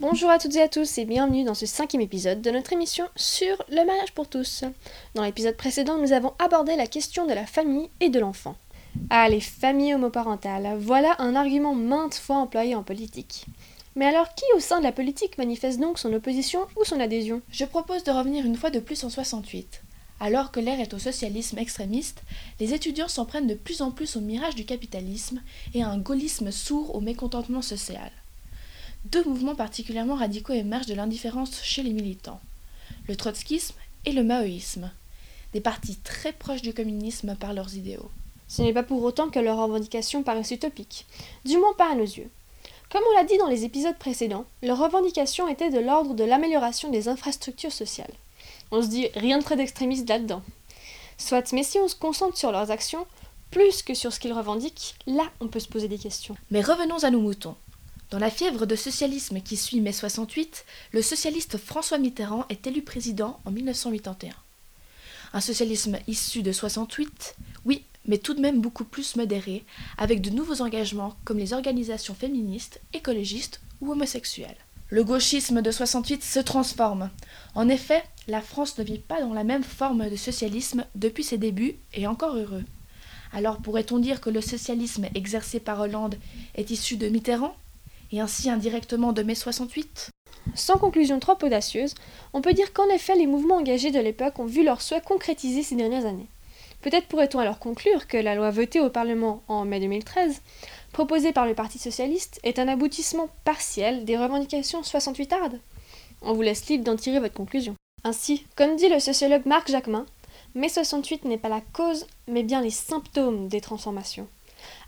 Bonjour à toutes et à tous et bienvenue dans ce cinquième épisode de notre émission sur le mariage pour tous. Dans l'épisode précédent, nous avons abordé la question de la famille et de l'enfant. Ah, les familles homoparentales, voilà un argument maintes fois employé en politique. Mais alors qui au sein de la politique manifeste donc son opposition ou son adhésion? Je propose de revenir une fois de plus en 68. Alors que l'ère est au socialisme extrémiste, les étudiants s'en prennent de plus en plus au mirage du capitalisme et à un gaullisme sourd au mécontentement social. Deux mouvements particulièrement radicaux émergent de l'indifférence chez les militants le trotskisme et le maoïsme, des partis très proches du communisme par leurs idéaux. Ce n'est pas pour autant que leurs revendications paraissent utopiques, du moins pas à nos yeux. Comme on l'a dit dans les épisodes précédents, leurs revendications étaient de l'ordre de l'amélioration des infrastructures sociales. On se dit rien de très d'extrémiste là-dedans. Soit, mais si on se concentre sur leurs actions, plus que sur ce qu'ils revendiquent, là on peut se poser des questions. Mais revenons à nos moutons. Dans la fièvre de socialisme qui suit mai 68, le socialiste François Mitterrand est élu président en 1981. Un socialisme issu de 68, oui, mais tout de même beaucoup plus modéré, avec de nouveaux engagements comme les organisations féministes, écologistes ou homosexuelles. Le gauchisme de 68 se transforme. En effet, la France ne vit pas dans la même forme de socialisme depuis ses débuts, et encore heureux. Alors pourrait-on dire que le socialisme exercé par Hollande est issu de Mitterrand et ainsi indirectement de mai 68 Sans conclusion trop audacieuse, on peut dire qu'en effet les mouvements engagés de l'époque ont vu leurs souhaits concrétisés ces dernières années. Peut-être pourrait-on alors conclure que la loi votée au Parlement en mai 2013, proposée par le Parti socialiste, est un aboutissement partiel des revendications 68ardes On vous laisse libre d'en tirer votre conclusion. Ainsi, comme dit le sociologue Marc Jacquemin, mai 68 n'est pas la cause, mais bien les symptômes des transformations.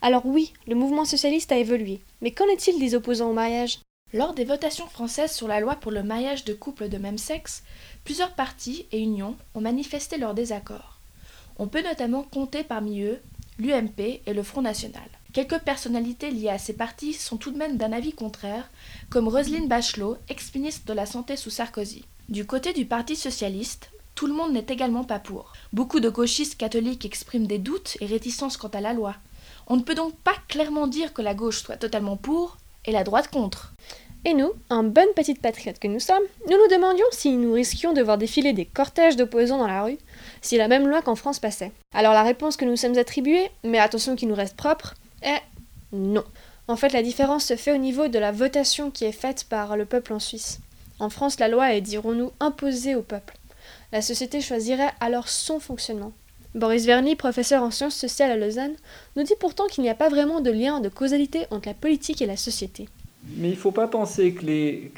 Alors oui, le mouvement socialiste a évolué, mais qu'en est-il des opposants au mariage? Lors des votations françaises sur la loi pour le mariage de couples de même sexe, plusieurs partis et unions ont manifesté leur désaccord. On peut notamment compter parmi eux l'UMP et le Front National. Quelques personnalités liées à ces partis sont tout de même d'un avis contraire, comme Roselyne Bachelot, ex-ministre de la Santé sous Sarkozy. Du côté du Parti socialiste, tout le monde n'est également pas pour. Beaucoup de gauchistes catholiques expriment des doutes et réticences quant à la loi. On ne peut donc pas clairement dire que la gauche soit totalement pour et la droite contre. Et nous, en bonne petite patriote que nous sommes, nous nous demandions si nous risquions de voir défiler des cortèges d'opposants dans la rue, si la même loi qu'en France passait. Alors la réponse que nous sommes attribuée, mais attention qu'il nous reste propre, est non. En fait, la différence se fait au niveau de la votation qui est faite par le peuple en Suisse. En France, la loi est, dirons-nous, imposée au peuple. La société choisirait alors son fonctionnement. Boris Verny, professeur en sciences sociales à Lausanne, nous dit pourtant qu'il n'y a pas vraiment de lien de causalité entre la politique et la société. Mais il ne faut pas penser que les,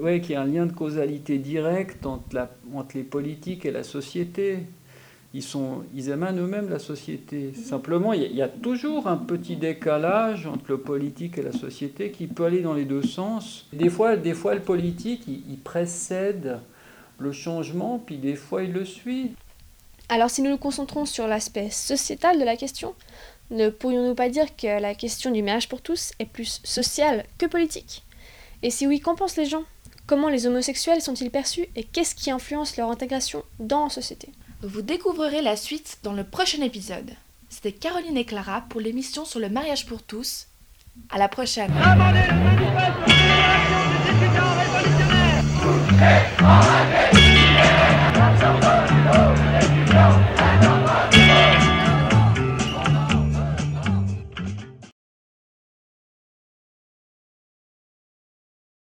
ouais, qu'il y a un lien de causalité direct entre, la, entre les politiques et la société. Ils, sont, ils émanent eux-mêmes la société. Simplement, il y, a, il y, a, toujours un petit décalage entre le politique et la société qui peut aller dans les deux sens. Des fois, des fois le politique, il, il précède le changement, puis des fois, il le suit. Alors si nous nous concentrons sur l'aspect sociétal de la question, ne pourrions-nous pas dire que la question du mariage pour tous est plus sociale que politique? Et si oui, qu'en pensent les gens? Comment les homosexuels sont-ils perçus et qu'est-ce qui influence leur intégration dans la société? Vous découvrirez la suite dans le prochain épisode. C'était Caroline et Clara pour l'émission sur le mariage pour tous. À la prochaine.